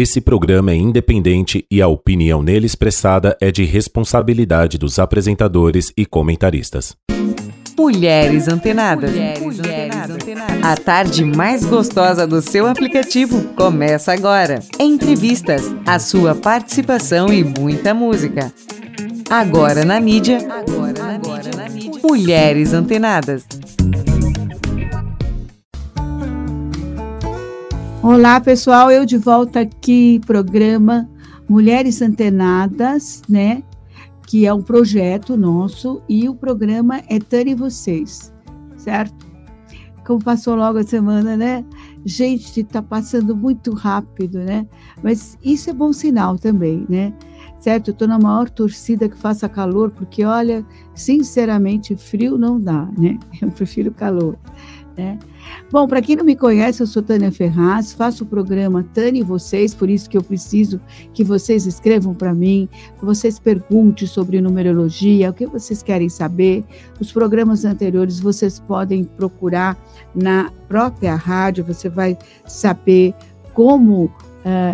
Esse programa é independente e a opinião nele expressada é de responsabilidade dos apresentadores e comentaristas. Mulheres Antenadas. Mulheres Antenadas. A tarde mais gostosa do seu aplicativo começa agora. Entrevistas, a sua participação e muita música. Agora na mídia. Agora na mídia. Mulheres Antenadas. Olá, pessoal, eu de volta aqui, programa Mulheres Antenadas, né? Que é um projeto nosso e o programa é Tânia e Vocês, certo? Como passou logo a semana, né? Gente, tá passando muito rápido, né? Mas isso é bom sinal também, né? Certo? Eu tô na maior torcida que faça calor, porque olha, sinceramente, frio não dá, né? Eu prefiro calor, né? Bom, para quem não me conhece, eu sou Tânia Ferraz, faço o programa Tânia e Vocês, por isso que eu preciso que vocês escrevam para mim, que vocês perguntem sobre numerologia, o que vocês querem saber. Os programas anteriores vocês podem procurar na própria rádio, você vai saber como uh,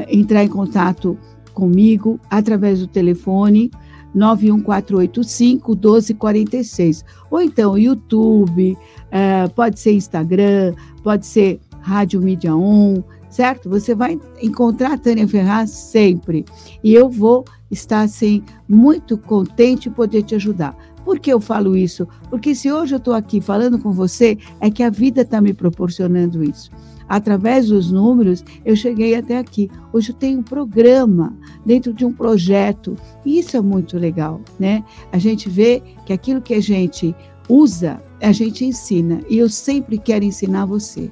entrar em contato comigo através do telefone 91485 1246. Ou então, YouTube, é, pode ser Instagram, pode ser Rádio Mídia On, certo? Você vai encontrar a Tânia Ferraz sempre. E eu vou estar, assim, muito contente em poder te ajudar. Por que eu falo isso? Porque se hoje eu estou aqui falando com você, é que a vida está me proporcionando isso através dos números, eu cheguei até aqui. Hoje eu tenho um programa dentro de um projeto, isso é muito legal, né? A gente vê que aquilo que a gente usa, a gente ensina, e eu sempre quero ensinar você,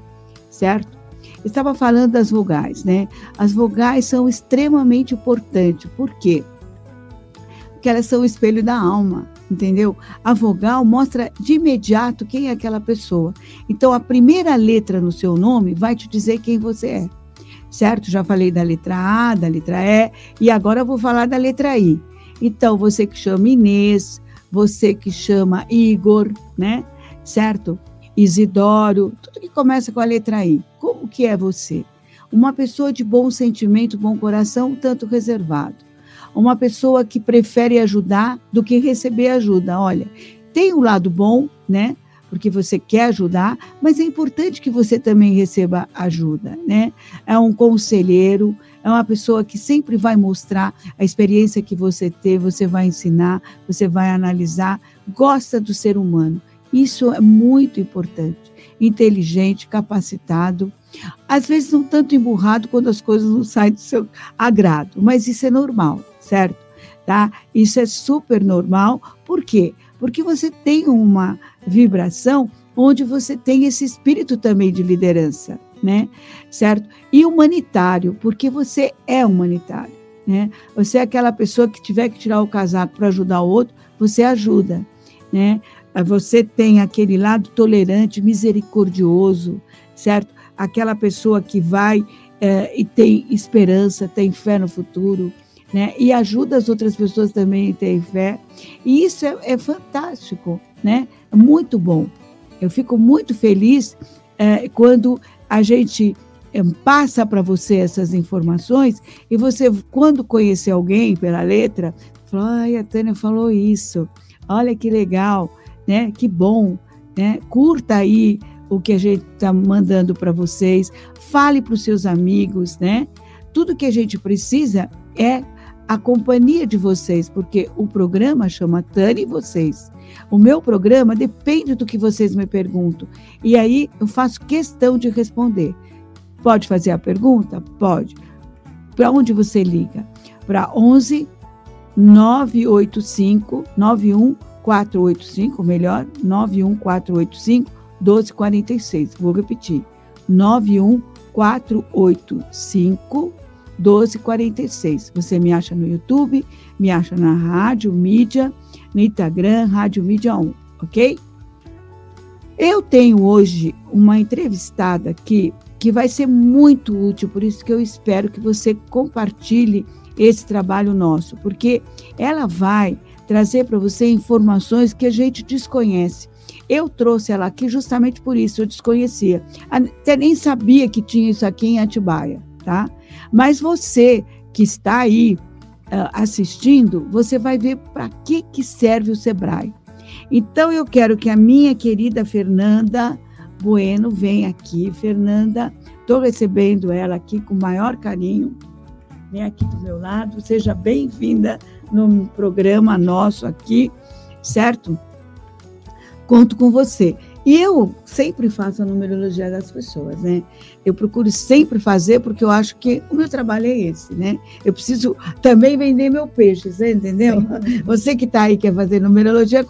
certo? Estava falando das vogais, né? As vogais são extremamente importantes, por quê? Porque elas são o espelho da alma entendeu? A vogal mostra de imediato quem é aquela pessoa. Então, a primeira letra no seu nome vai te dizer quem você é, certo? Já falei da letra A, da letra E, e agora eu vou falar da letra I. Então, você que chama Inês, você que chama Igor, né? Certo? Isidoro, tudo que começa com a letra I. Como que é você? Uma pessoa de bom sentimento, bom coração, tanto reservado uma pessoa que prefere ajudar do que receber ajuda. Olha, tem o um lado bom, né? Porque você quer ajudar, mas é importante que você também receba ajuda, né? É um conselheiro, é uma pessoa que sempre vai mostrar a experiência que você teve, você vai ensinar, você vai analisar, gosta do ser humano. Isso é muito importante. Inteligente, capacitado, às vezes não tanto emburrado quando as coisas não saem do seu agrado, mas isso é normal certo? Tá? Isso é super normal. Por quê? Porque você tem uma vibração onde você tem esse espírito também de liderança, né? Certo? E humanitário, porque você é humanitário, né? Você é aquela pessoa que tiver que tirar o casaco para ajudar o outro, você ajuda, né? Você tem aquele lado tolerante, misericordioso, certo? Aquela pessoa que vai é, e tem esperança, tem fé no futuro, né? E ajuda as outras pessoas também a ter fé. E isso é, é fantástico, né? Muito bom. Eu fico muito feliz é, quando a gente é, passa para você essas informações e você, quando conhecer alguém pela letra, fala, ai, a Tânia falou isso. Olha que legal, né? Que bom, né? Curta aí o que a gente está mandando para vocês, fale para os seus amigos, né? Tudo que a gente precisa é a companhia de vocês, porque o programa chama Tânia e vocês. O meu programa depende do que vocês me perguntam. E aí eu faço questão de responder. Pode fazer a pergunta? Pode. Para onde você liga? Para 11 985 91485, melhor, 91485 1246. Vou repetir. 91485 1246. Você me acha no YouTube, me acha na Rádio Mídia, no Instagram, Rádio Mídia 1, ok? Eu tenho hoje uma entrevistada aqui que vai ser muito útil, por isso que eu espero que você compartilhe esse trabalho nosso, porque ela vai trazer para você informações que a gente desconhece. Eu trouxe ela aqui justamente por isso, eu desconhecia. Até nem sabia que tinha isso aqui em Atibaia, tá? Mas você que está aí uh, assistindo, você vai ver para que, que serve o Sebrae. Então, eu quero que a minha querida Fernanda Bueno venha aqui. Fernanda, estou recebendo ela aqui com o maior carinho. Vem aqui do meu lado. Seja bem-vinda no programa nosso aqui, certo? Conto com você. E eu sempre faço a numerologia das pessoas, né? Eu procuro sempre fazer porque eu acho que o meu trabalho é esse, né? Eu preciso também vender meu peixe, você entendeu? Sim. Você que está aí quer fazer numerologia,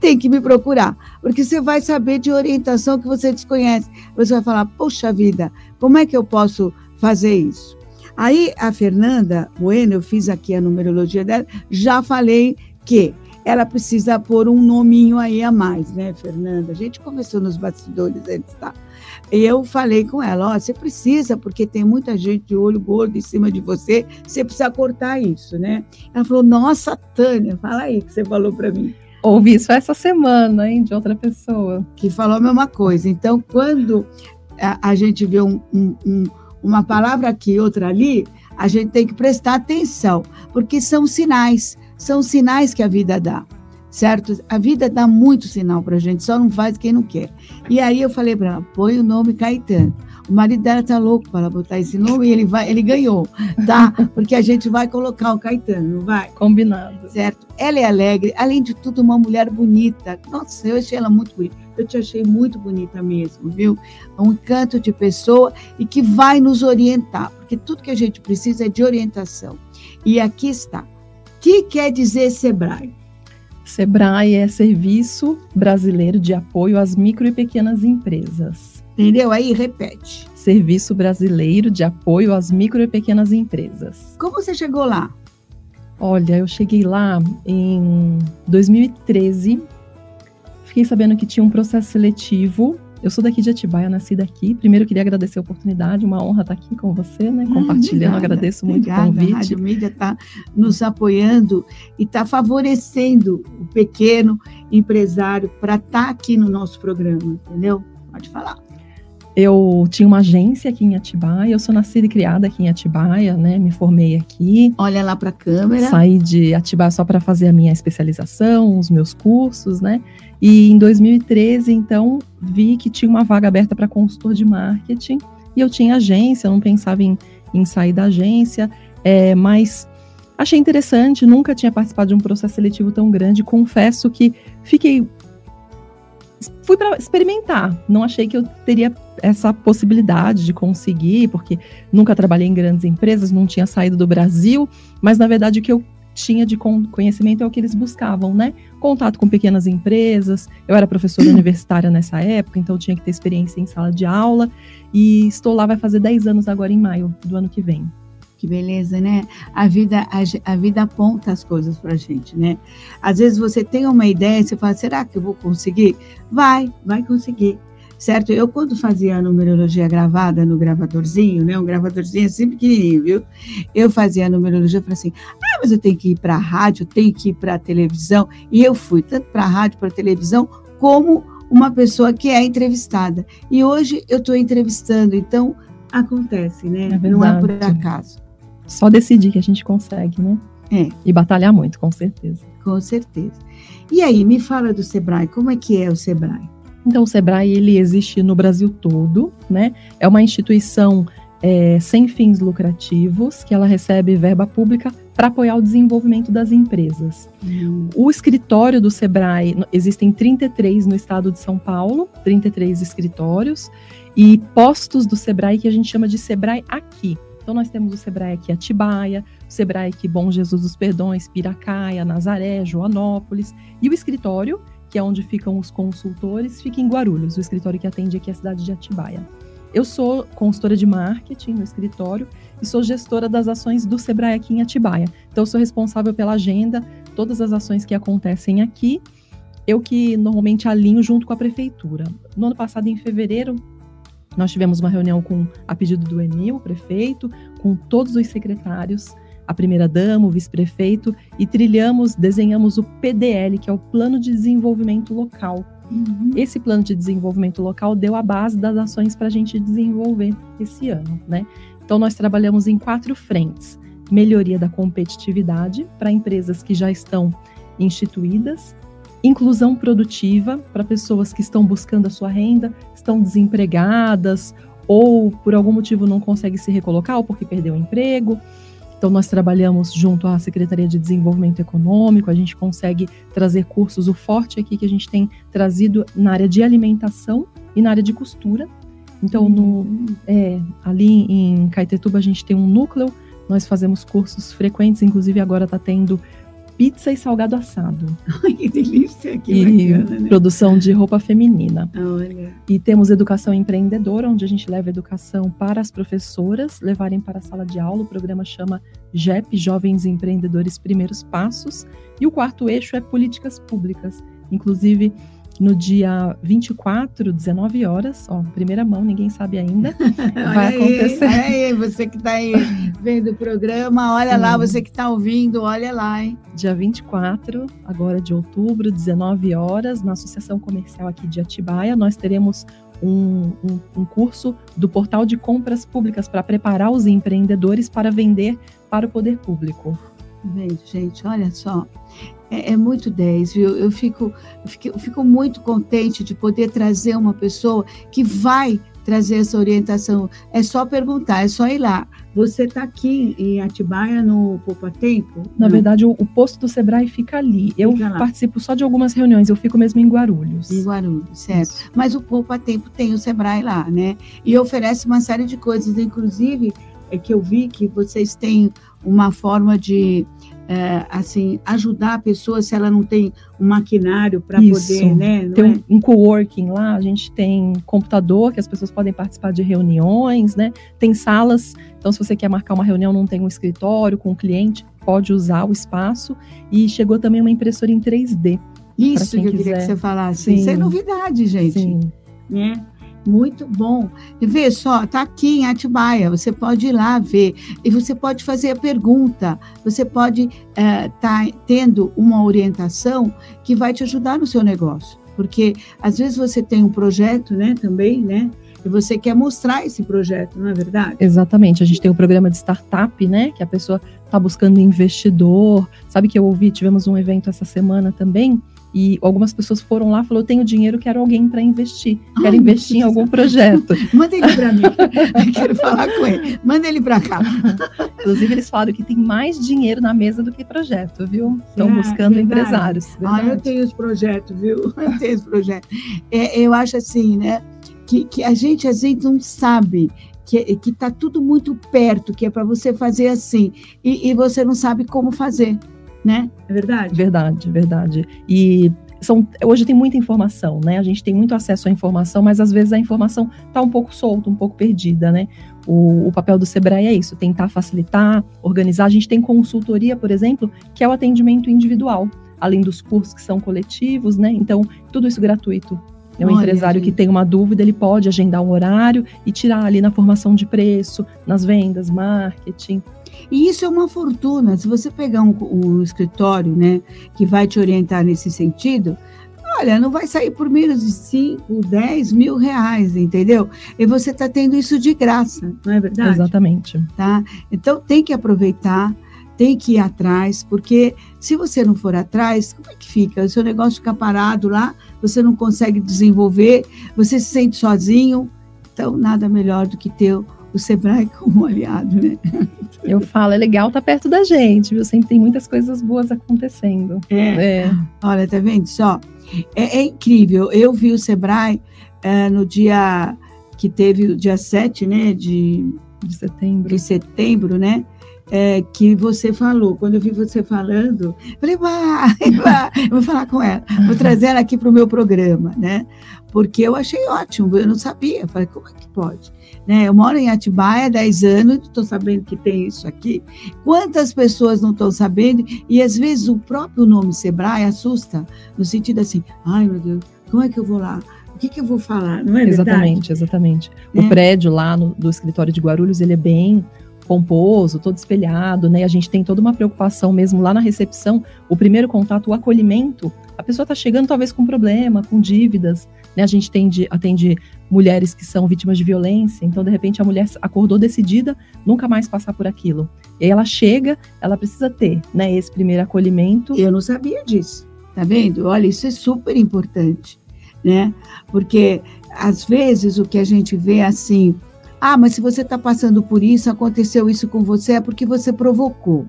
tem que me procurar, porque você vai saber de orientação que você desconhece. Você vai falar, poxa vida, como é que eu posso fazer isso? Aí a Fernanda Bueno, eu fiz aqui a numerologia dela, já falei que ela precisa pôr um nominho aí a mais, né, Fernanda? A gente conversou nos bastidores antes, tá? E eu falei com ela, ó, você precisa, porque tem muita gente de olho gordo em cima de você, você precisa cortar isso, né? Ela falou, nossa, Tânia, fala aí que você falou para mim. Ouvi isso essa semana, hein, de outra pessoa. Que falou a mesma coisa. Então, quando a, a gente vê um, um, um, uma palavra aqui, outra ali, a gente tem que prestar atenção, porque são sinais são sinais que a vida dá, certo? A vida dá muito sinal para a gente, só não faz quem não quer. E aí eu falei para ela, põe o nome Caetano. O marido dela tá louco para botar esse nome e ele vai, ele ganhou, tá? Porque a gente vai colocar o Caetano, não vai? Combinado. Certo? Ela é alegre, além de tudo, uma mulher bonita. Nossa, eu achei ela muito bonita. Eu te achei muito bonita mesmo, viu? É um encanto de pessoa e que vai nos orientar, porque tudo que a gente precisa é de orientação. E aqui está que quer dizer SEBRAE? SEBRAE é Serviço Brasileiro de Apoio às Micro e Pequenas Empresas. Entendeu? Aí repete. Serviço Brasileiro de Apoio às Micro e Pequenas Empresas. Como você chegou lá? Olha, eu cheguei lá em 2013. Fiquei sabendo que tinha um processo seletivo eu sou daqui de Atibaia, nasci daqui. Primeiro, queria agradecer a oportunidade, uma honra estar aqui com você, né? Compartilhando, obrigada, agradeço muito obrigada. o convite. A Rádio Mídia está nos apoiando e está favorecendo o pequeno empresário para estar tá aqui no nosso programa, entendeu? Pode falar. Eu tinha uma agência aqui em Atibaia, eu sou nascida e criada aqui em Atibaia, né? Me formei aqui. Olha lá para a câmera. Saí de Atibaia só para fazer a minha especialização, os meus cursos, né? E em 2013, então, vi que tinha uma vaga aberta para consultor de marketing e eu tinha agência, eu não pensava em, em sair da agência, é, mas achei interessante, nunca tinha participado de um processo seletivo tão grande. Confesso que fiquei. Fui para experimentar, não achei que eu teria essa possibilidade de conseguir, porque nunca trabalhei em grandes empresas, não tinha saído do Brasil, mas na verdade o que eu tinha de conhecimento é o que eles buscavam, né? Contato com pequenas empresas. Eu era professora universitária nessa época, então tinha que ter experiência em sala de aula. E estou lá, vai fazer 10 anos agora em maio do ano que vem. Que beleza, né? A vida, a, a vida aponta as coisas para a gente, né? Às vezes você tem uma ideia, você fala, será que eu vou conseguir? Vai, vai conseguir certo? Eu, quando fazia a numerologia gravada no gravadorzinho, né? Um gravadorzinho assim pequenininho, viu? Eu fazia a numerologia e falei assim: ah, mas eu tenho que ir para a rádio, tenho que ir para a televisão. E eu fui tanto para a rádio, para a televisão, como uma pessoa que é entrevistada. E hoje eu estou entrevistando, então acontece, né? É Não é por acaso. Só decidir que a gente consegue, né? É. E batalhar muito, com certeza. Com certeza. E aí, me fala do Sebrae, como é que é o Sebrae? Então, o Sebrae ele existe no Brasil todo, né? É uma instituição é, sem fins lucrativos que ela recebe verba pública para apoiar o desenvolvimento das empresas. Uhum. O escritório do Sebrae existem 33 no estado de São Paulo, 33 escritórios e postos do Sebrae que a gente chama de Sebrae aqui. Então nós temos o Sebrae aqui Atibaia, o Sebrae aqui Bom Jesus dos Perdões, Piracaia, Nazaré, Joanópolis e o escritório que é onde ficam os consultores, fica em Guarulhos, o escritório que atende aqui a cidade de Atibaia. Eu sou consultora de marketing no escritório e sou gestora das ações do Sebrae aqui em Atibaia. Então, sou responsável pela agenda, todas as ações que acontecem aqui, eu que normalmente alinho junto com a prefeitura. No ano passado, em fevereiro, nós tivemos uma reunião com, a pedido do Emil, prefeito, com todos os secretários a primeira-dama, o vice-prefeito, e trilhamos, desenhamos o PDL, que é o Plano de Desenvolvimento Local. Uhum. Esse plano de desenvolvimento local deu a base das ações para a gente desenvolver esse ano, né? Então, nós trabalhamos em quatro frentes: melhoria da competitividade para empresas que já estão instituídas, inclusão produtiva para pessoas que estão buscando a sua renda, estão desempregadas ou por algum motivo não conseguem se recolocar ou porque perdeu o emprego. Então, nós trabalhamos junto à Secretaria de Desenvolvimento Econômico, a gente consegue trazer cursos. O forte aqui que a gente tem trazido na área de alimentação e na área de costura. Então, no, é, ali em Caetetuba, a gente tem um núcleo, nós fazemos cursos frequentes, inclusive agora está tendo pizza e salgado assado. Ai, que delícia, que e bacana, né? produção de roupa feminina. Olha, E temos educação empreendedora, onde a gente leva educação para as professoras levarem para a sala de aula. O programa chama JEP, Jovens Empreendedores Primeiros Passos. E o quarto eixo é políticas públicas. Inclusive, no dia 24, 19 horas, ó, primeira mão, ninguém sabe ainda, vai aí, acontecer. aí, você que está aí vendo o programa, olha Sim. lá, você que está ouvindo, olha lá, hein? dia 24, agora de outubro, 19 horas, na Associação Comercial aqui de Atibaia, nós teremos um, um- um curso do portal de compras públicas para preparar os empreendedores para vender para o poder público. Vendo, gente? Olha só. É, é muito 10, viu? Eu fico, eu fico, eu fico muito contente de poder trazer uma pessoa que vai trazer essa orientação. É só perguntar, é só ir lá. Você está aqui em Atibaia, no Poupa Tempo? Na Não. verdade, o, o posto do Sebrae fica ali. Eu Fica participo só de algumas reuniões, eu fico mesmo em Guarulhos. Em Guarulhos, certo. Isso. Mas o Poupa Tempo tem o Sebrae lá, né? E oferece uma série de coisas, inclusive é que eu vi que vocês têm uma forma de é, assim ajudar a pessoa se ela não tem um maquinário para poder, né? Tem é? um, um coworking lá, a gente tem computador que as pessoas podem participar de reuniões, né? Tem salas, então se você quer marcar uma reunião, não tem um escritório com o cliente, pode usar o espaço. E chegou também uma impressora em 3D. Isso que eu queria que quiser. você falasse. Sim. Isso é novidade, gente. Sim. né? Muito bom. Vê só, tá aqui em Atibaia, você pode ir lá ver e você pode fazer a pergunta, você pode estar tendo uma orientação que vai te ajudar no seu negócio, porque às vezes você tem um projeto, né, também, né, e você quer mostrar esse projeto, não é verdade? Exatamente. A gente tem o programa de startup, né? Que a pessoa está buscando investidor. Sabe que eu ouvi, tivemos um evento essa semana também. E algumas pessoas foram lá e falaram: Eu tenho dinheiro, quero alguém para investir. Quero Ai, investir em algum projeto. Manda ele para mim, eu quero falar com ele. Manda ele para cá. Inclusive, eles falaram que tem mais dinheiro na mesa do que projeto, viu? Estão Ah, buscando verdade. empresários. Ah, eu verdade. tenho os projetos, viu? Eu tenho os projetos. É, eu acho assim, né? Que, que a gente às vezes não sabe que que está tudo muito perto, que é para você fazer assim, e, e você não sabe como fazer, né? É verdade? Verdade, verdade. E são, hoje tem muita informação, né? A gente tem muito acesso à informação, mas às vezes a informação está um pouco solta, um pouco perdida, né? O, o papel do Sebrae é isso, tentar facilitar, organizar. A gente tem consultoria, por exemplo, que é o atendimento individual, além dos cursos que são coletivos, né? Então, tudo isso gratuito. É um Olha, empresário que gente. tem uma dúvida, ele pode agendar um horário e tirar ali na formação de preço, nas vendas, marketing. E isso é uma fortuna. Se você pegar um, um escritório, né, que vai te orientar nesse sentido, olha, não vai sair por menos de 5, 10 mil reais, entendeu? E você está tendo isso de graça, não é verdade? Exatamente. tá? Então tem que aproveitar, tem que ir atrás, porque se você não for atrás, como é que fica? O seu negócio fica parado lá, você não consegue desenvolver, você se sente sozinho, então nada melhor do que ter o Sebrae como aliado, né? Eu falo, é legal estar perto da gente, viu? Sempre tem muitas coisas boas acontecendo. É, É. olha, tá vendo só? É, é incrível. Eu vi o Sebrae eh, no dia que teve o dia 7, né, de de setembro. de setembro, né? É, que você falou. Quando eu vi você falando, falei, vai, vai, eu vou falar com ela, vou trazer ela aqui para o meu programa, né? Porque eu achei ótimo, eu não sabia. Falei, como é que pode? Né? Eu moro em Atibaia há 10 anos, estou sabendo que tem isso aqui. Quantas pessoas não estão sabendo? E às vezes o próprio nome Sebrae assusta, no sentido assim, ai meu Deus, como é que eu vou lá? O que, que eu vou falar? Não é verdade? Exatamente, exatamente. Né? O prédio lá no, do escritório de Guarulhos, ele é bem pomposo, todo espelhado, né? A gente tem toda uma preocupação mesmo lá na recepção, o primeiro contato, o acolhimento. A pessoa está chegando talvez com problema, com dívidas, né? A gente atende, atende mulheres que são vítimas de violência, então de repente a mulher acordou decidida nunca mais passar por aquilo. E aí ela chega, ela precisa ter, né, esse primeiro acolhimento. Eu não sabia disso. Tá vendo? Olha, isso é super importante, né? Porque às vezes o que a gente vê assim, ah, mas se você está passando por isso, aconteceu isso com você, é porque você provocou.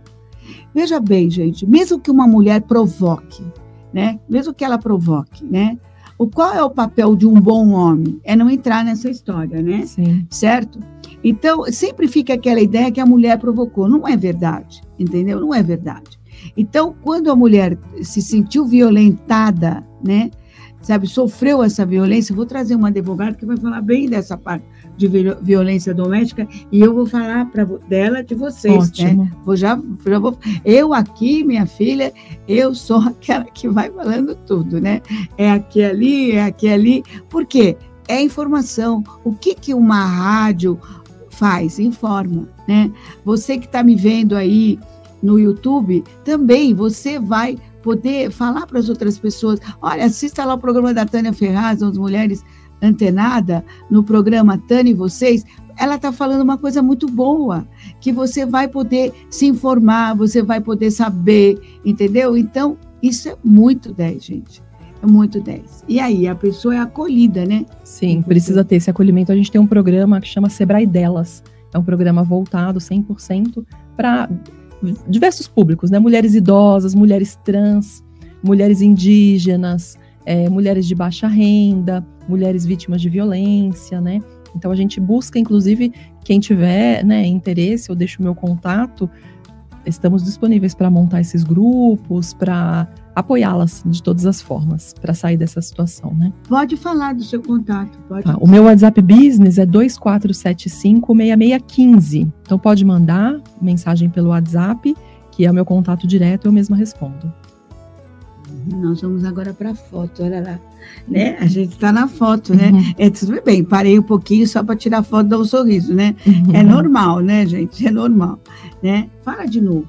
Veja bem, gente, mesmo que uma mulher provoque, né? Mesmo que ela provoque, né? O qual é o papel de um bom homem? É não entrar nessa história, né? Sim. Certo? Então, sempre fica aquela ideia que a mulher provocou. Não é verdade, entendeu? Não é verdade. Então, quando a mulher se sentiu violentada, né? Sabe, sofreu essa violência, vou trazer uma advogada que vai falar bem dessa parte de violência doméstica e eu vou falar para dela de vocês, né? Ótimo. né? Vou já, já vou. Eu aqui, minha filha, eu sou aquela que vai falando tudo, né? É aqui ali, é aqui ali. Por quê? É informação. O que que uma rádio faz? Informa, né? Você que está me vendo aí no YouTube, também você vai poder falar para as outras pessoas. Olha, assista lá o programa da Tânia Ferraz, as mulheres antenada no programa Tânia e vocês, ela está falando uma coisa muito boa, que você vai poder se informar, você vai poder saber, entendeu? Então, isso é muito 10, gente. É muito 10. E aí, a pessoa é acolhida, né? Sim, precisa ter esse acolhimento. A gente tem um programa que chama Sebrae Delas. É um programa voltado 100% para diversos públicos, né? Mulheres idosas, mulheres trans, mulheres indígenas, é, mulheres de baixa renda, mulheres vítimas de violência, né? Então a gente busca, inclusive, quem tiver né, interesse, eu deixo o meu contato. Estamos disponíveis para montar esses grupos, para apoiá-las de todas as formas, para sair dessa situação, né? Pode falar do seu contato. Pode tá, o meu WhatsApp Business é 2475-6615. Então pode mandar mensagem pelo WhatsApp, que é o meu contato direto, eu mesma respondo. Nós vamos agora para a foto, olha lá. Né? A gente está na foto, né? Uhum. É tudo bem, parei um pouquinho só para tirar foto e dar um sorriso, né? Uhum. É normal, né, gente? É normal. Né? Fala de novo.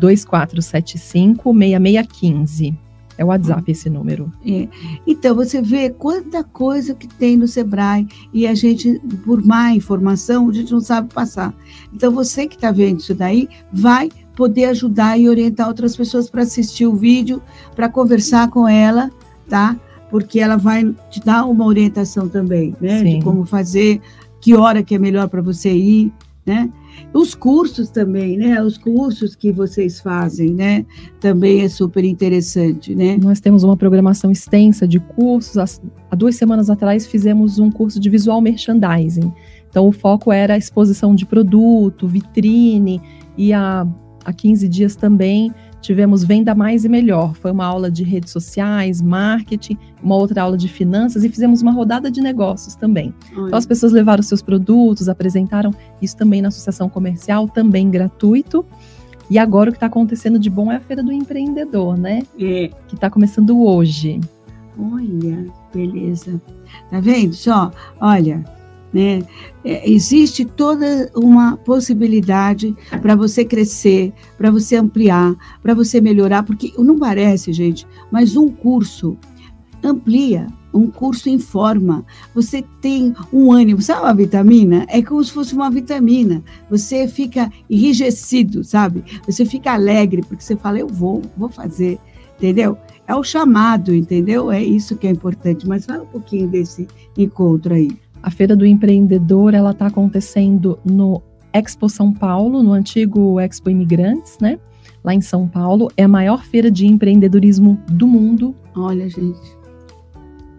2475-6615. É o WhatsApp esse número. É. Então, você vê quanta coisa que tem no Sebrae e a gente, por má informação, a gente não sabe passar. Então, você que está vendo isso daí, vai poder ajudar e orientar outras pessoas para assistir o vídeo, para conversar com ela, tá? Porque ela vai te dar uma orientação também, né? Sim. De como fazer, que hora que é melhor para você ir, né? Os cursos também, né? Os cursos que vocês fazem, né? Também é super interessante, né? Nós temos uma programação extensa de cursos. Há duas semanas atrás fizemos um curso de visual merchandising. Então o foco era a exposição de produto, vitrine e a há 15 dias também tivemos Venda Mais e Melhor. Foi uma aula de redes sociais, marketing, uma outra aula de finanças e fizemos uma rodada de negócios também. Então as pessoas levaram seus produtos, apresentaram isso também na associação comercial, também gratuito. E agora o que está acontecendo de bom é a Feira do Empreendedor, né? É. Que está começando hoje. Olha, beleza. Tá vendo só? Olha, né? É, existe toda uma possibilidade para você crescer, para você ampliar, para você melhorar, porque não parece, gente, mas um curso amplia, um curso informa. Você tem um ânimo, sabe uma vitamina? É como se fosse uma vitamina. Você fica enrijecido, sabe? Você fica alegre porque você fala, eu vou, vou fazer, entendeu? É o chamado, entendeu? É isso que é importante. Mas fala um pouquinho desse encontro aí. A Feira do Empreendedor ela está acontecendo no Expo São Paulo, no antigo Expo Imigrantes, né? Lá em São Paulo é a maior feira de empreendedorismo do mundo. Olha, gente.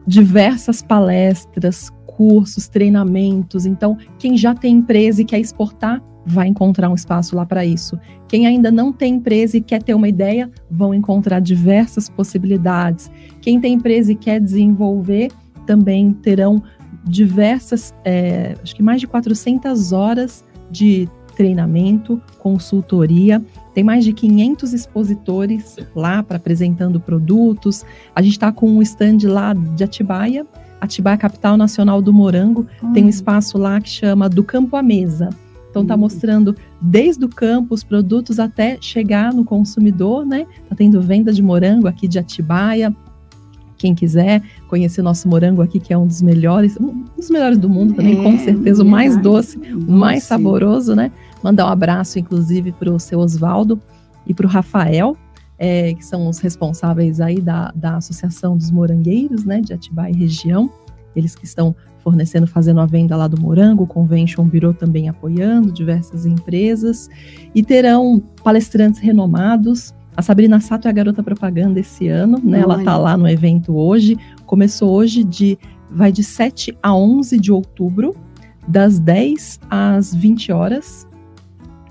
Diversas palestras, cursos, treinamentos. Então, quem já tem empresa e quer exportar, vai encontrar um espaço lá para isso. Quem ainda não tem empresa e quer ter uma ideia, vão encontrar diversas possibilidades. Quem tem empresa e quer desenvolver, também terão diversas, é, acho que mais de 400 horas de treinamento, consultoria. Tem mais de 500 expositores lá para apresentando produtos. A gente está com um stand lá de Atibaia, Atibaia Capital Nacional do Morango. Hum. Tem um espaço lá que chama Do Campo à Mesa. Então está mostrando desde o campo os produtos até chegar no consumidor, né? Tá tendo venda de morango aqui de Atibaia. Quem quiser conhecer nosso morango aqui, que é um dos melhores, um dos melhores do mundo também, é, com certeza, o mais doce, o mais saboroso, né? Mandar um abraço, inclusive, para o seu Oswaldo e para o Rafael, é, que são os responsáveis aí da, da Associação dos Morangueiros, né, de Atibaia e região. Eles que estão fornecendo, fazendo a venda lá do morango, o Convention Bureau também apoiando diversas empresas. E terão palestrantes renomados. A Sabrina Sato é a garota propaganda esse ano, né? Ela está lá no evento hoje. Começou hoje de vai de 7 a 11 de outubro, das 10 às 20 horas.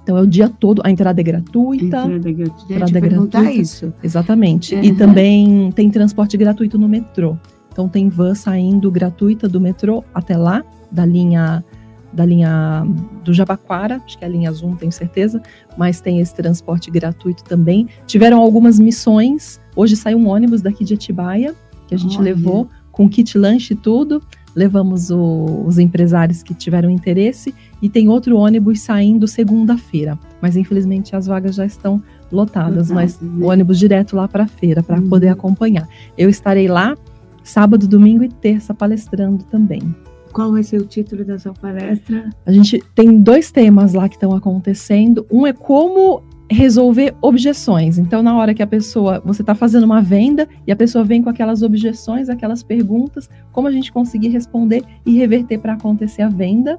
Então é o dia todo, a entrada é gratuita. A entrada é gratuita. Entrada é gratuita. isso. Exatamente. Uhum. E também tem transporte gratuito no metrô. Então tem van saindo gratuita do metrô até lá, da linha da linha do Jabaquara, acho que é a linha Azul, tenho certeza, mas tem esse transporte gratuito também. Tiveram algumas missões. Hoje saiu um ônibus daqui de Atibaia, que a gente Olha. levou com kit lanche e tudo. Levamos o, os empresários que tiveram interesse e tem outro ônibus saindo segunda-feira. Mas infelizmente as vagas já estão lotadas, mas né? o ônibus direto lá para a feira para uhum. poder acompanhar. Eu estarei lá sábado, domingo e terça palestrando também. Qual vai ser o título da sua palestra? A gente tem dois temas lá que estão acontecendo. Um é como resolver objeções. Então, na hora que a pessoa, você está fazendo uma venda e a pessoa vem com aquelas objeções, aquelas perguntas, como a gente conseguir responder e reverter para acontecer a venda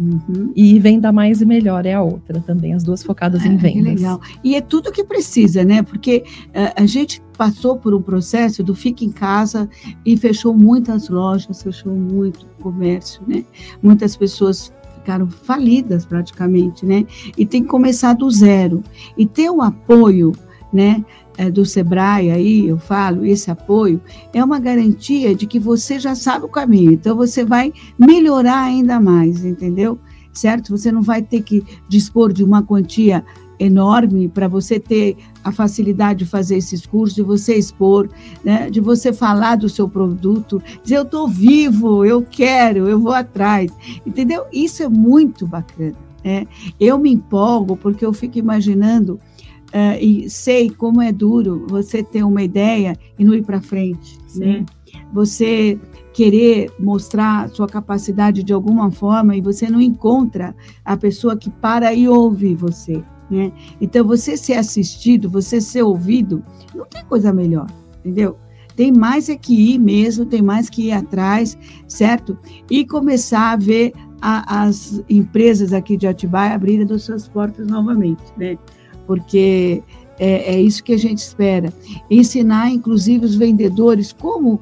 Uhum. E venda mais e melhor é a outra também, as duas focadas em vendas. legal. E é tudo que precisa, né? Porque uh, a gente passou por um processo do fica em casa e fechou muitas lojas, fechou muito comércio, né? Muitas pessoas ficaram falidas praticamente, né? E tem que começar do zero. E ter o apoio, né? É, do Sebrae aí, eu falo, esse apoio, é uma garantia de que você já sabe o caminho. Então, você vai melhorar ainda mais, entendeu? Certo? Você não vai ter que dispor de uma quantia enorme para você ter a facilidade de fazer esses cursos, de você expor, né? de você falar do seu produto, dizer eu estou vivo, eu quero, eu vou atrás, entendeu? Isso é muito bacana. Né? Eu me empolgo porque eu fico imaginando uh, e sei como é duro você ter uma ideia e não ir para frente, né? Você querer mostrar sua capacidade de alguma forma e você não encontra a pessoa que para e ouve você, né? Então você ser assistido, você ser ouvido, não tem coisa melhor, entendeu? Tem mais é que ir mesmo, tem mais que ir atrás, certo? E começar a ver a, as empresas aqui de Atibaia abrirem as suas portas novamente, né? Porque é, é, isso que a gente espera. Ensinar, inclusive, os vendedores como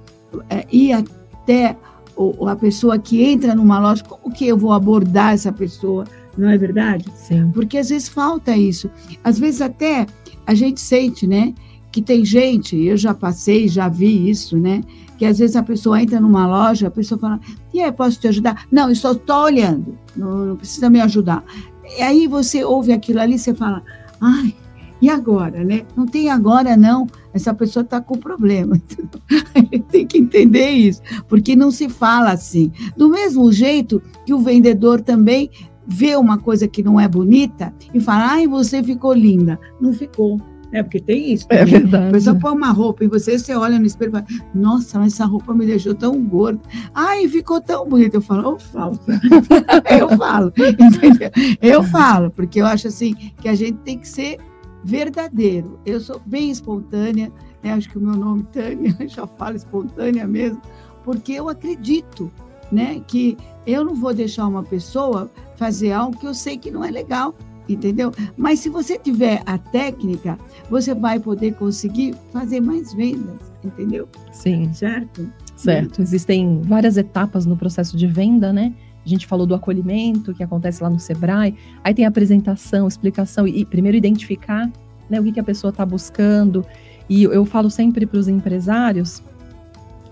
é, ir até o, a pessoa que entra numa loja, como que eu vou abordar essa pessoa, não é verdade? Sim. Porque às vezes falta isso. Às vezes até a gente sente, né? Que tem gente, eu já passei, já vi isso, né? Que às vezes a pessoa entra numa loja, a pessoa fala, e aí, posso te ajudar? Não, eu só estou olhando, não, não precisa me ajudar. E aí você ouve aquilo ali, você fala, Ai, e agora, né? Não tem agora, não. Essa pessoa está com problema. Tem que entender isso, porque não se fala assim. Do mesmo jeito que o vendedor também vê uma coisa que não é bonita e fala, ai, você ficou linda. Não ficou. É, porque tem isso. É verdade. A pessoa põe uma roupa e você, você olha no espelho e fala, nossa, mas essa roupa me deixou tão gorda. Ai, ficou tão bonita. Eu falo, oh, falsa. eu falo, entendeu? Eu falo, porque eu acho assim que a gente tem que ser verdadeiro. Eu sou bem espontânea, né? acho que o meu nome Tânia já fala espontânea mesmo, porque eu acredito, né, que eu não vou deixar uma pessoa fazer algo que eu sei que não é legal entendeu? Mas se você tiver a técnica, você vai poder conseguir fazer mais vendas, entendeu? Sim. Certo? Certo. Existem várias etapas no processo de venda, né? A gente falou do acolhimento que acontece lá no Sebrae, aí tem a apresentação, explicação e, primeiro identificar né, o que, que a pessoa está buscando. E eu falo sempre para os empresários,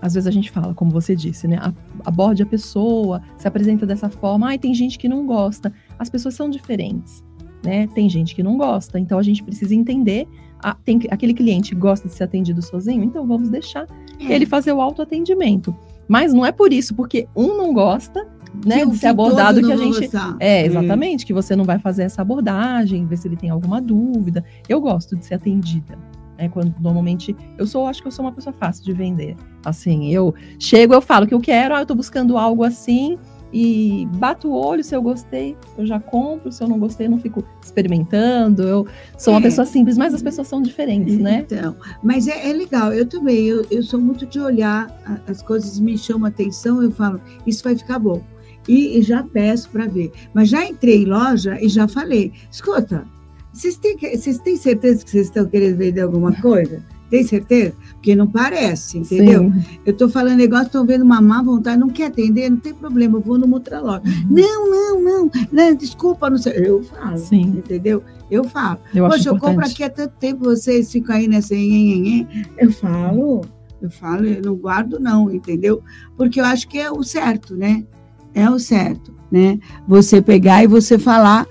às vezes a gente fala, como você disse, né? Aborde a pessoa, se apresenta dessa forma. Ai, tem gente que não gosta. As pessoas são diferentes né? Tem gente que não gosta, então a gente precisa entender. A, tem aquele cliente gosta de ser atendido sozinho, então vamos deixar é. ele fazer o autoatendimento. Mas não é por isso, porque um não gosta, né, de ser abordado que a gente. gostar. É, exatamente, que você não vai fazer essa abordagem, ver se ele tem alguma dúvida. Eu gosto de ser atendida. Né, quando normalmente eu sou, acho que eu sou uma pessoa fácil de vender. Assim, eu chego, eu falo que eu quero, ah, eu tô buscando algo assim e bato o olho se eu gostei, eu já compro, se eu não gostei, eu não fico experimentando. Eu sou uma É. pessoa simples, mas as pessoas são diferentes, né? Então, mas é, é legal, eu também, eu, eu sou muito de olhar, as coisas me chamam a atenção, eu falo, isso vai ficar bom. E, e já peço para ver. Mas já entrei em loja e já falei, escuta, vocês têm, vocês têm certeza que vocês estão querendo vender alguma coisa? Tem certeza? Porque não parece, entendeu? Sim. Eu estou falando negócio, estão vendo uma má vontade, não quer atender, não tem problema, eu vou numa outra loja. Não, não, não, não, desculpa, não sei. Eu falo, Sim, entendeu? Eu falo. eu Poxa, eu compro aqui há tanto tempo, vocês ficam aí nessa. Eu falo, eu falo, eu não guardo, não, entendeu? Porque eu acho que é o certo, né? É o certo, né? Você pegar e você falar,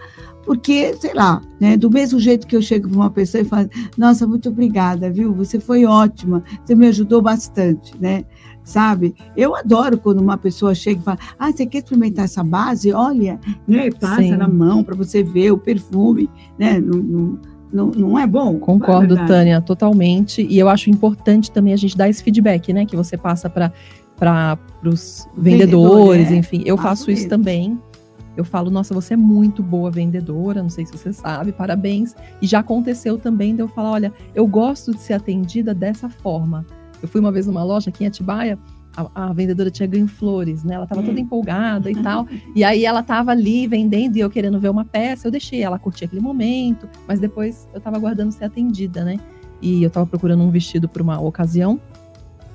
porque, sei lá, né? Do mesmo jeito que eu chego para uma pessoa e falo, nossa, muito obrigada, viu? Você foi ótima, você me ajudou bastante, né? Sabe? Eu adoro quando uma pessoa chega e fala: Ah, você quer experimentar essa base? Olha, né? Passa Sim. na mão para você ver o perfume, né? Não, não, não, não é bom? Concordo, Não é? Tânia, totalmente. E eu acho importante também a gente dar esse feedback, né? Que você passa para os vendedores, Vendedor, é. enfim. Eu Faço faço isso mesmo. também. Eu falo, nossa, você é muito boa vendedora, não sei se você sabe, parabéns. E já aconteceu também de eu falar, olha, eu gosto de ser atendida dessa forma. Eu fui uma vez numa loja aqui em Atibaia, a, a vendedora tinha ganho flores, né? Ela tava toda empolgada e tal. E aí ela tava ali vendendo e eu querendo ver uma peça, eu deixei ela curtir aquele momento, mas depois eu tava aguardando ser atendida, né? E eu tava procurando um vestido para uma ocasião.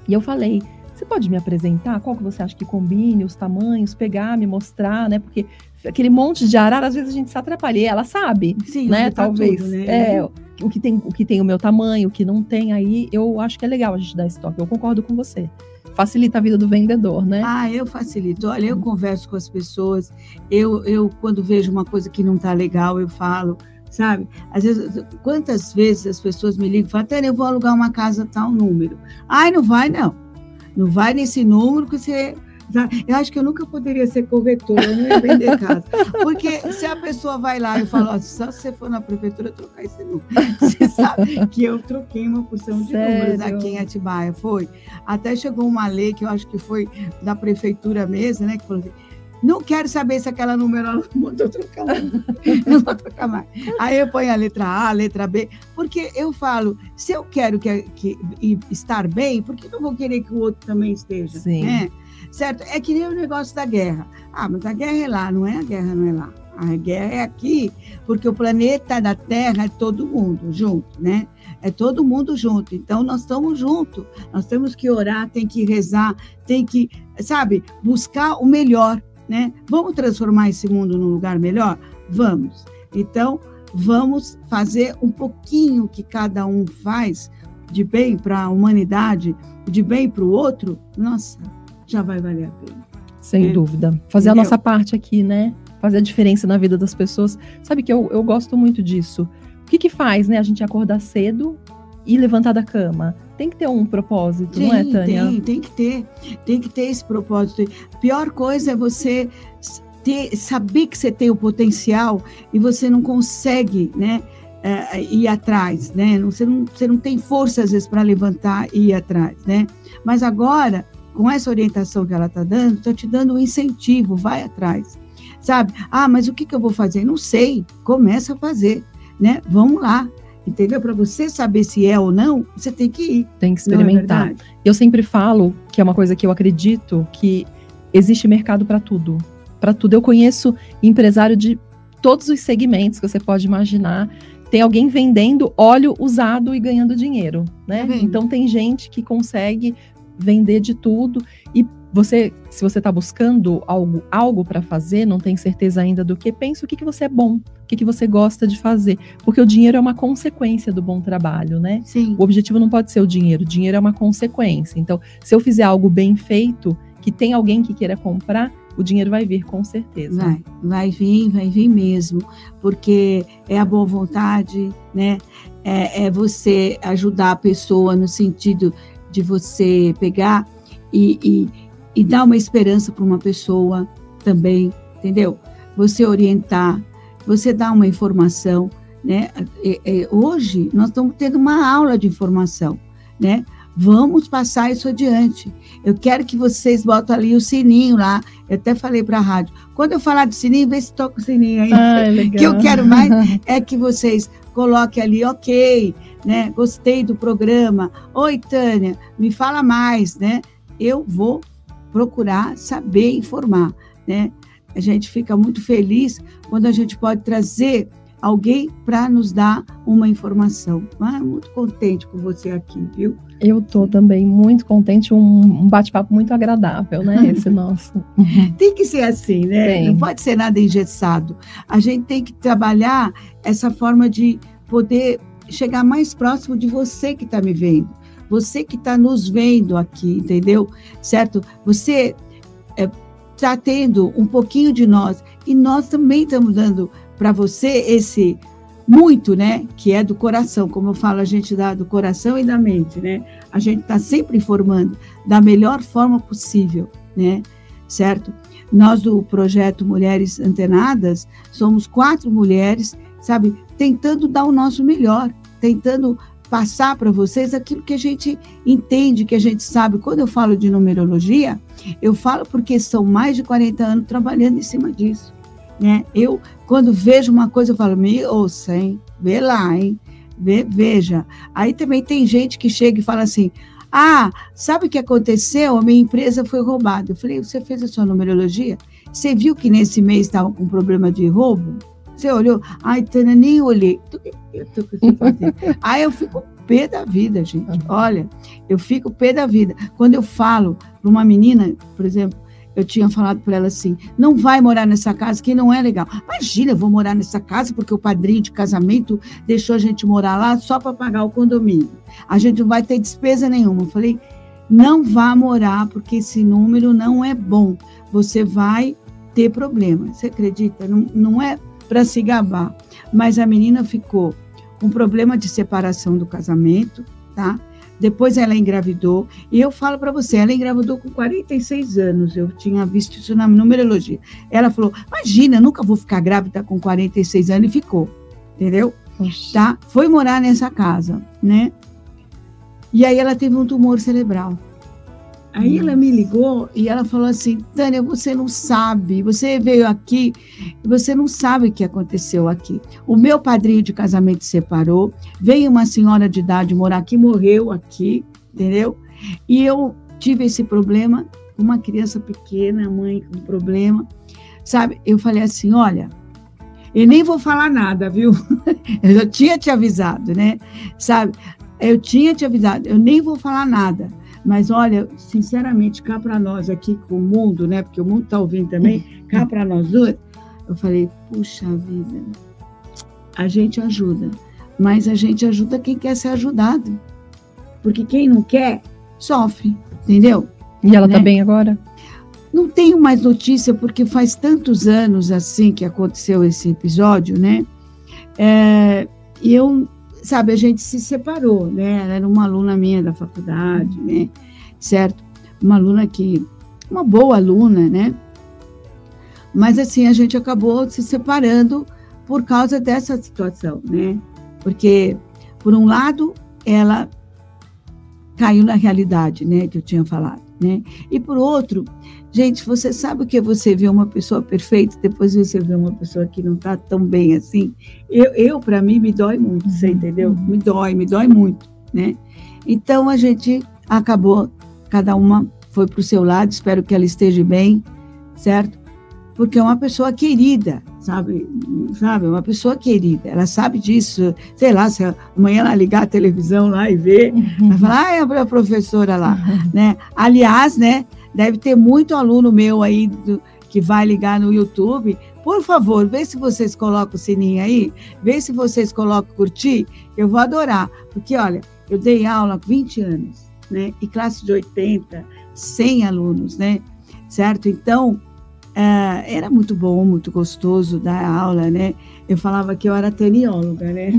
E eu falei: "Você pode me apresentar qual que você acha que combine, os tamanhos, pegar, me mostrar, né? Porque aquele monte de arara, às vezes a gente se atrapalha, e ela sabe, Sim, né? Talvez. tudo, né? É, o que tem, o que tem o meu tamanho, o que não tem aí, eu acho que é legal a gente dar esse toque. Eu concordo com você. Facilita a vida do vendedor, né? Ah, eu facilito. Olha, eu converso com as pessoas. Eu, eu quando vejo uma coisa que não tá legal, eu falo, sabe? Às vezes, quantas vezes as pessoas me ligam e falam, Tânia, eu vou alugar uma casa tal número. Ai, não vai, não. Não vai nesse número que você. Eu acho que eu nunca poderia ser corretora, eu não ia vender casa. Porque se a pessoa vai lá e fala, só se você for na prefeitura trocar esse número. Você sabe que eu troquei uma porção de números Sério? aqui em Atibaia, foi. Até chegou uma lei que eu acho que foi da prefeitura mesmo, né? Que falou assim, não quero saber se aquela numerola mandou trocar mais. Não vou trocar mais. Aí eu ponho a letra A, a letra B, porque eu falo, se eu quero que, que- estar bem, por que não vou querer que o outro também esteja? Sim. né? Certo? É que nem o negócio da guerra. Ah, mas a guerra é lá, não é a guerra, não é lá. A guerra é aqui, porque o planeta da Terra é todo mundo junto, né? É todo mundo junto. Então, nós estamos juntos. Nós temos que orar, tem que rezar, tem que, sabe, buscar o melhor, né? Vamos transformar esse mundo num lugar melhor? Vamos. Então, vamos fazer um pouquinho que cada um faz de bem para a humanidade, de bem para o outro. Nossa, já vai valer a pena. Sem É. dúvida. Fazer a Entendeu? nossa parte aqui, né? Fazer a diferença na vida das pessoas. Sabe que eu, eu gosto muito disso. O que que faz, né? A gente acordar cedo e levantar da cama. Tem que ter um propósito, não é, Tânia? Tem, tem que ter, tem que ter esse propósito. A pior coisa é você ter, saber que você tem o potencial e você não consegue, né, eh, ir atrás, né? Você não, você não tem força às vezes para levantar e ir atrás, né? Mas agora, com essa orientação que ela está dando, estou te dando um incentivo, vai atrás, sabe? Ah, mas o que, que eu vou fazer? Não sei. Começa a fazer, né? Vamos lá. Entendeu? Para você saber se é ou não, você tem que ir. Tem que é experimentar. verdade? eu sempre falo que é uma coisa que eu acredito que existe mercado para tudo. Para tudo. Eu conheço empresário de todos os segmentos que você pode imaginar. Tem alguém vendendo óleo usado e ganhando dinheiro, né? Tá então tem gente que consegue vender de tudo e você, se você está buscando algo, algo para fazer, não tem certeza ainda do que, pensa o que, que você é bom, o que, que você gosta de fazer, porque o dinheiro é uma consequência do bom trabalho, né? Sim. O objetivo não pode ser o dinheiro, o dinheiro é uma consequência. Então, se eu fizer algo bem feito, que tem alguém que queira comprar, o dinheiro vai vir com certeza. Vai, vai vir, vai vir mesmo, porque é a boa vontade, né? É, é você ajudar a pessoa no sentido de você pegar e, e, e dar uma esperança para uma pessoa, também, entendeu? Você orientar, você dar uma informação, né? hoje nós estamos tendo uma aula de informação, né? Vamos passar isso adiante. Eu quero que vocês botem ali o sininho lá. Eu até falei para a rádio. Quando eu falar do sininho, vê se toca o sininho aí. Ah, que eu quero mais é que vocês coloquem ali, ok, né? Gostei do programa. Oi, Tânia, me fala mais, né? Eu vou procurar saber informar, né? A gente fica muito feliz quando a gente pode trazer alguém para nos dar uma informação. Ah, muito contente com você aqui, viu? Eu tô também muito contente, um, bate-papo muito agradável, né? Esse nosso. tem que ser assim, né? Tem. Não pode ser nada engessado. A gente tem que trabalhar essa forma de poder chegar mais próximo de você que está me vendo, você que está nos vendo aqui, entendeu? Certo? Você está é, tendo um pouquinho de nós e nós também estamos dando para você esse muito, né? Que é do coração, como eu falo, a gente dá do coração e da mente, né? A gente está sempre informando da melhor forma possível, né? Certo? Nós do projeto Mulheres Antenadas somos quatro mulheres, sabe, tentando dar o nosso melhor, tentando passar para vocês aquilo que a gente entende, que a gente sabe. Quando eu falo de numerologia, eu falo porque são mais de 40 anos trabalhando em cima disso. Né? Eu, quando vejo uma coisa, eu falo, me ouça, hein? Vê lá, hein? Vê, veja. Aí também tem gente que chega e fala assim, ah, sabe o que aconteceu? A minha empresa foi roubada. Eu falei, você fez a sua numerologia? Você viu que nesse mês estava com problema de roubo? Você olhou? Ai, Tânia, nem olhei. Eu tô Aí eu fico pé da vida, gente. Olha, eu fico pé da vida. Quando eu falo para uma menina, por exemplo, eu tinha falado para ela assim: não vai morar nessa casa que não é legal. Imagina, eu vou morar nessa casa porque o padrinho de casamento deixou a gente morar lá só para pagar o condomínio. A gente não vai ter despesa nenhuma. Eu falei: não vá morar porque esse número não é bom. Você vai ter problema. Você acredita? Não, não é para se gabar. Mas a menina ficou com problema de separação do casamento, tá? Depois ela engravidou. E eu falo para você, ela engravidou com 46 anos. Eu tinha visto isso na numerologia. Ela falou: Imagina, nunca vou ficar grávida com 46 anos. E ficou. Entendeu? Oxi. Tá? Foi morar nessa casa, né? E aí ela teve um tumor cerebral. Aí ela me ligou e ela falou assim: Tânia, você não sabe, você veio aqui você não sabe o que aconteceu aqui. O meu padrinho de casamento separou, veio uma senhora de idade morar aqui, morreu aqui, entendeu? E eu tive esse problema, uma criança pequena, mãe com problema, sabe? Eu falei assim: olha, eu nem vou falar nada, viu? eu já tinha te avisado, né? Sabe? Eu tinha te avisado, eu nem vou falar nada mas olha, sinceramente, cá para nós aqui com o mundo, né? Porque o mundo está ouvindo também, cá para nós duas, eu falei, puxa vida, a gente ajuda, mas a gente ajuda quem quer ser ajudado. Porque quem não quer, sofre, entendeu? E ela está né? bem agora? Não tenho mais notícia, porque faz tantos anos assim que aconteceu esse episódio, né? É, e eu sabe, a gente se separou, né? Ela era uma aluna minha da faculdade, né? Certo? Uma aluna que, uma boa aluna, né? Mas assim, a gente acabou se separando por causa dessa situação, né? Porque, por um lado, ela caiu na realidade, né, que eu tinha falado, né? E por outro, gente, você sabe o que é você vê uma pessoa perfeita, depois você vê uma pessoa que não está tão bem assim? Eu, eu para mim, me dói muito, você uhum. entendeu? Me dói, me dói muito, né? Então a gente acabou, cada uma foi para o seu lado, espero que ela esteja bem, certo? Porque é uma pessoa querida, sabe? Sabe? Uma pessoa querida. Ela sabe disso. Sei lá, se amanhã ela ligar a televisão lá e ver, uhum. vai falar, ah, é a professora lá, uhum. né? Aliás, né? Deve ter muito aluno meu aí do, que vai ligar no YouTube. Por favor, vê se vocês colocam o sininho aí, vê se vocês colocam curtir, eu vou adorar. Porque, olha, eu dei aula há 20 anos, né? E classe de 80, 100 alunos, né? Certo? Então, ah, era muito bom, muito gostoso dar aula, né? Eu falava que eu era tanióloga, né?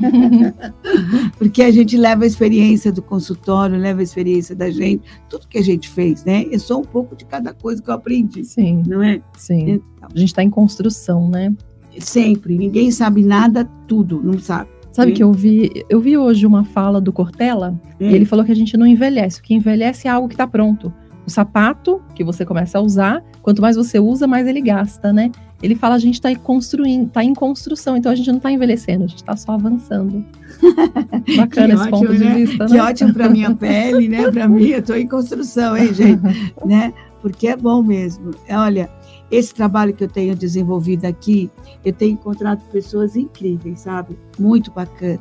Porque a gente leva a experiência do consultório, leva a experiência da gente, tudo que a gente fez, né? Eu sou um pouco de cada coisa que eu aprendi. Sim. Não é? Sim. Então, a gente está em construção, né? Sempre. Ninguém sabe nada, tudo, não sabe. Sabe Sim. que eu vi, eu vi hoje uma fala do Cortella, ele falou que a gente não envelhece, o que envelhece é algo que está pronto. O sapato que você começa a usar, quanto mais você usa, mais ele gasta, né? Ele fala a gente está construindo, está em construção, então a gente não está envelhecendo, a gente está só avançando. Bacana esse ótimo, ponto de né? vista, Que né? ótimo para minha pele, né? Para mim, eu estou em construção, hein, gente? né? Porque é bom mesmo. Olha, esse trabalho que eu tenho desenvolvido aqui, eu tenho encontrado pessoas incríveis, sabe? Muito bacana,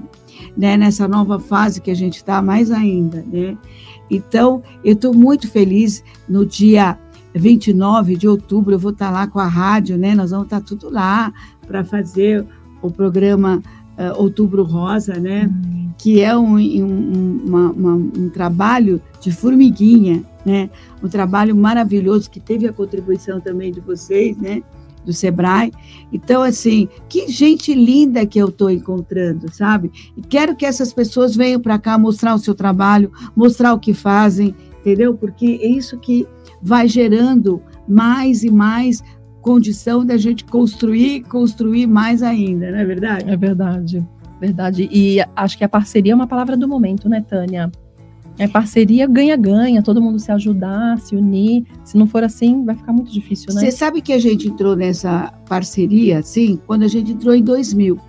né? Nessa nova fase que a gente está, mais ainda, né? Então, eu estou muito feliz no dia 29 de outubro, eu vou estar tá lá com a rádio, né? Nós vamos estar tá tudo lá para fazer o programa uh, Outubro Rosa, né? Uhum. Que é um, um, uma, uma, um trabalho de formiguinha, né? Um trabalho maravilhoso que teve a contribuição também de vocês, né? Do Sebrae. Então, assim, que gente linda que eu estou encontrando, sabe? E quero que essas pessoas venham para cá mostrar o seu trabalho, mostrar o que fazem, entendeu? Porque é isso que vai gerando mais e mais condição da gente construir, construir mais ainda, não é verdade? É verdade, verdade. E acho que a parceria é uma palavra do momento, né, Tânia? É parceria ganha-ganha, todo mundo se ajudar, se unir. Se não for assim, vai ficar muito difícil, né? Você sabe que a gente entrou nessa parceria, assim, quando a gente entrou em 2000.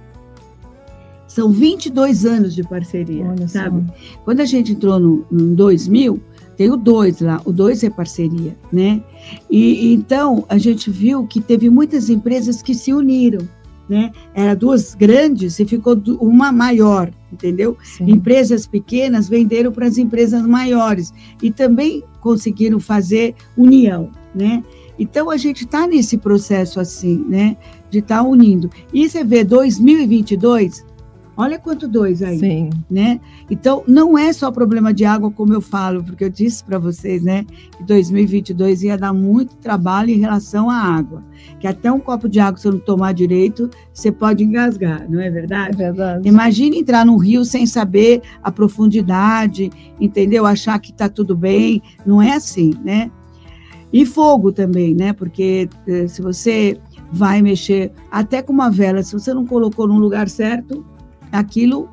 São 22 anos de parceria, Olha sabe? Só. Quando a gente entrou no, no 2000, tem o 2 lá, o 2 é parceria, né? E então a gente viu que teve muitas empresas que se uniram né? Era duas grandes e ficou uma maior, entendeu? Sim. Empresas pequenas venderam para as empresas maiores e também conseguiram fazer união, né? Então a gente está nesse processo assim, né? De estar tá unindo. E você vê 2022 Olha quanto dois aí, Sim. né? Então, não é só problema de água, como eu falo, porque eu disse para vocês, né, que 2022 ia dar muito trabalho em relação à água. Que até um copo de água, se eu não tomar direito, você pode engasgar, não é verdade? É verdade. Imagine entrar num rio sem saber a profundidade, entendeu? Achar que está tudo bem. Não é assim, né? E fogo também, né? Porque eh, se você vai mexer até com uma vela, se você não colocou no lugar certo, aquilo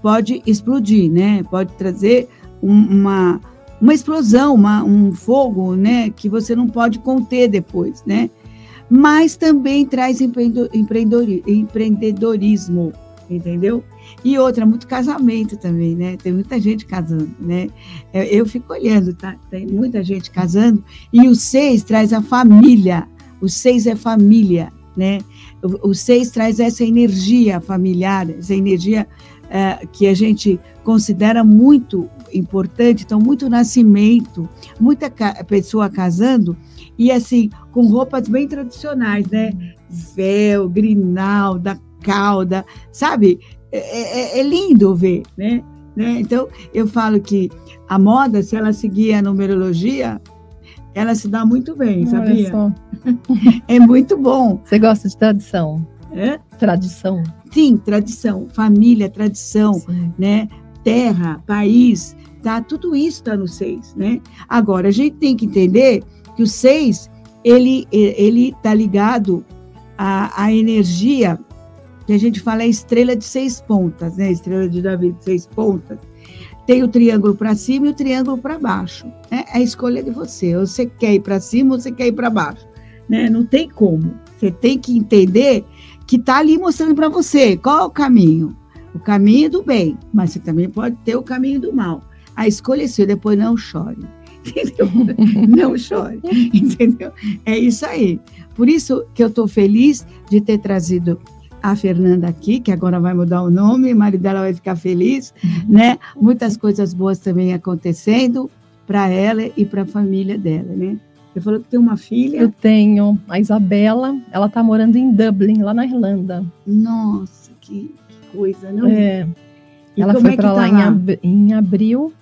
pode explodir, né? Pode trazer um, uma, uma explosão, uma, um fogo, né? Que você não pode conter depois, né? Mas também traz empreendedorismo, entendeu? E outra, muito casamento também, né? Tem muita gente casando, né? Eu, eu fico olhando, tá? Tem muita gente casando. E o seis traz a família. O seis é família, né? O, seis traz essa energia familiar, essa energia é, que a gente considera muito importante. Então, muito nascimento, muita ca pessoa casando e assim, com roupas bem tradicionais, né? Véu, grinalda, cauda, sabe? É, é, é, lindo ver, né? né? Então, eu falo que a moda, se ela seguir a numerologia, ela se dá muito bem, Olha sabia? Só. é muito bom. Você gosta de tradição? É? Tradição. Sim, tradição, família, tradição, Sim. né? Terra, país, tá? Tudo isso está no seis, né? Agora a gente tem que entender que o seis ele ele está ligado à, à energia que a gente fala é estrela de seis pontas, né? Estrela de Davi de seis pontas tem o triângulo para cima e o triângulo para baixo. Né? É a escolha de você. Você quer ir para cima ou você quer ir para baixo. Né? Não tem como. Você tem que entender que está ali mostrando para você qual é o caminho. O caminho do bem, mas você também pode ter o caminho do mal. A escolha é sua, depois não chore. Entendeu? não chore. Entendeu? É isso aí. Por isso que eu estou feliz de ter trazido a Fernanda aqui, que agora vai mudar o nome, o marido dela vai ficar feliz, né? Muitas coisas boas também acontecendo para ela e para a família dela, né? Você falou que tem uma filha? Eu tenho, a Isabela, ela está morando em Dublin, lá na Irlanda. Nossa, que, que coisa, não? É. E ela foi é para tá lá, lá? Em abril.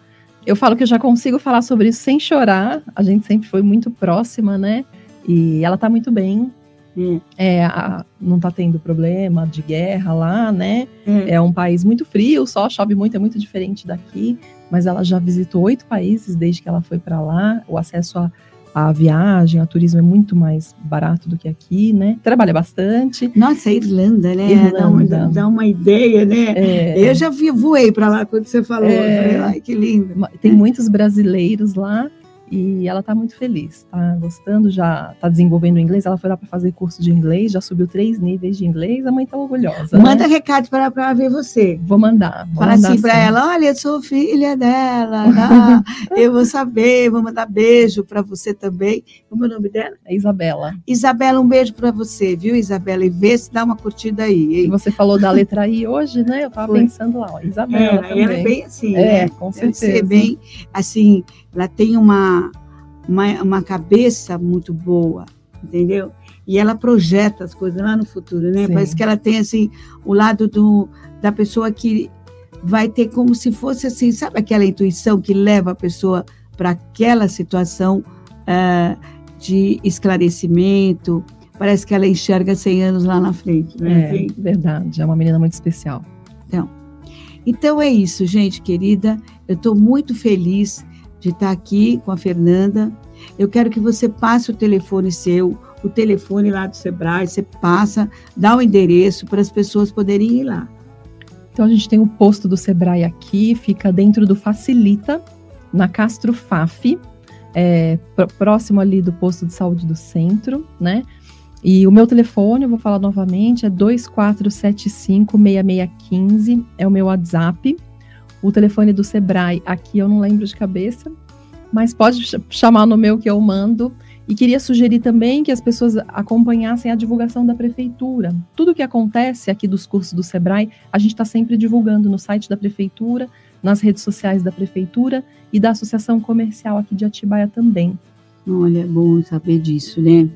Eu falo que eu já consigo falar sobre isso sem chorar. A gente sempre foi muito próxima, né? E ela está muito bem. É. É, a- não está tendo problema de guerra lá, né? É. É um país muito frio, só chove muito, é muito diferente daqui. Mas ela já visitou oito países desde que ela foi para lá. O acesso a, a viagem, a turismo é muito mais barato do que aqui, né? Trabalha bastante. Nossa, a Irlanda, né? Dá, uma, Irlanda. dá uma ideia, né? É, Eu já vi, voei para lá quando você falou. É. Falei, ai, que lindo. Tem muitos brasileiros lá e ela tá muito feliz, tá gostando, já tá desenvolvendo inglês. Ela foi lá para fazer curso de inglês, já subiu três níveis de inglês. A mãe tá orgulhosa. Manda né? recado para ela ver você. Vou mandar. Vou Fala mandar assim para ela: olha, eu sou filha dela. ah, eu vou saber, vou mandar beijo para você também. Como é o nome dela? É Isabela. Isabela, um beijo para você, viu, Isabela? E vê se dá uma curtida aí. E hein? você falou da letra I hoje, né? Eu tava Foi. pensando lá, ó, Isabela Ela, também. ela é bem assim, É, né? com certeza. ser bem, assim, ela tem uma, uma, uma cabeça muito boa, entendeu? E ela projeta as coisas lá no futuro, né? Sim. Parece que ela tem, assim, o lado do, da pessoa que vai ter como se fosse, assim, sabe aquela intuição que leva a pessoa para aquela situação ah, de esclarecimento? Parece que ela enxerga 100 anos lá na frente, né? É, Assim. verdade, é uma menina muito especial. Então é isso, gente querida. Eu estou muito feliz de estar aqui com a Fernanda. Eu quero que você passe o telefone seu, o telefone lá do Sebrae, você passa, dá o endereço para as pessoas poderem ir lá. Então a gente tem o posto do Sebrae aqui, fica dentro do Facilita, na Castro Faf, é, pró- próximo ali do posto de saúde do centro, né? E o meu telefone, eu vou falar novamente, é 2475-6615, é o meu WhatsApp. O telefone do Sebrae, aqui eu não lembro de cabeça, mas pode ch- chamar no meu que eu mando. E queria sugerir também que as pessoas acompanhassem a divulgação da prefeitura. Tudo que acontece aqui dos cursos do Sebrae, a gente está sempre divulgando no site da prefeitura, nas redes sociais da prefeitura e da Associação Comercial aqui de Atibaia também. Olha, é bom saber disso, né?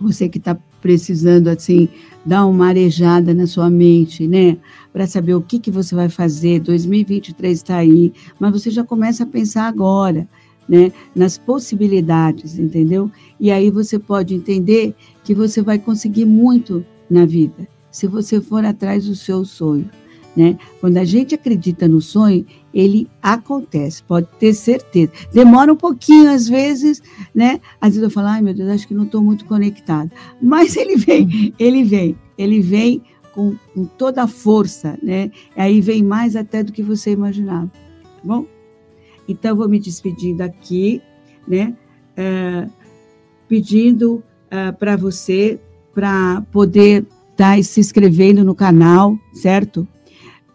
Você que está precisando, assim, dar uma arejada na sua mente, né? Para saber o que, que você vai fazer. 2023 está aí, mas você já começa a pensar agora, né? Nas possibilidades, entendeu? E aí você pode entender que você vai conseguir muito na vida, se você for atrás do seu sonho. Né? Quando a gente acredita no sonho, ele acontece, pode ter certeza. Demora um pouquinho, às vezes, né? Às vezes eu falo, ai meu Deus, acho que não estou muito conectada. Mas ele vem, ele vem, ele vem com, com toda a força, né? Aí vem mais até do que você imaginava. Tá bom? Então, vou me despedindo aqui, né? É, pedindo para você para poder estar se inscrevendo no canal, certo?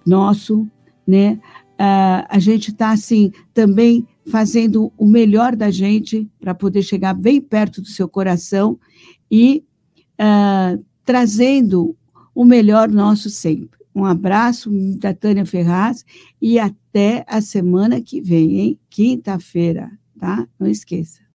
Nosso, né? Ah, a gente está assim também fazendo o melhor da gente para poder chegar bem perto do seu coração e ah, trazendo o melhor nosso sempre. Um abraço da Tânia Ferraz e até a semana que vem, hein? Quinta-feira, tá? Não esqueça.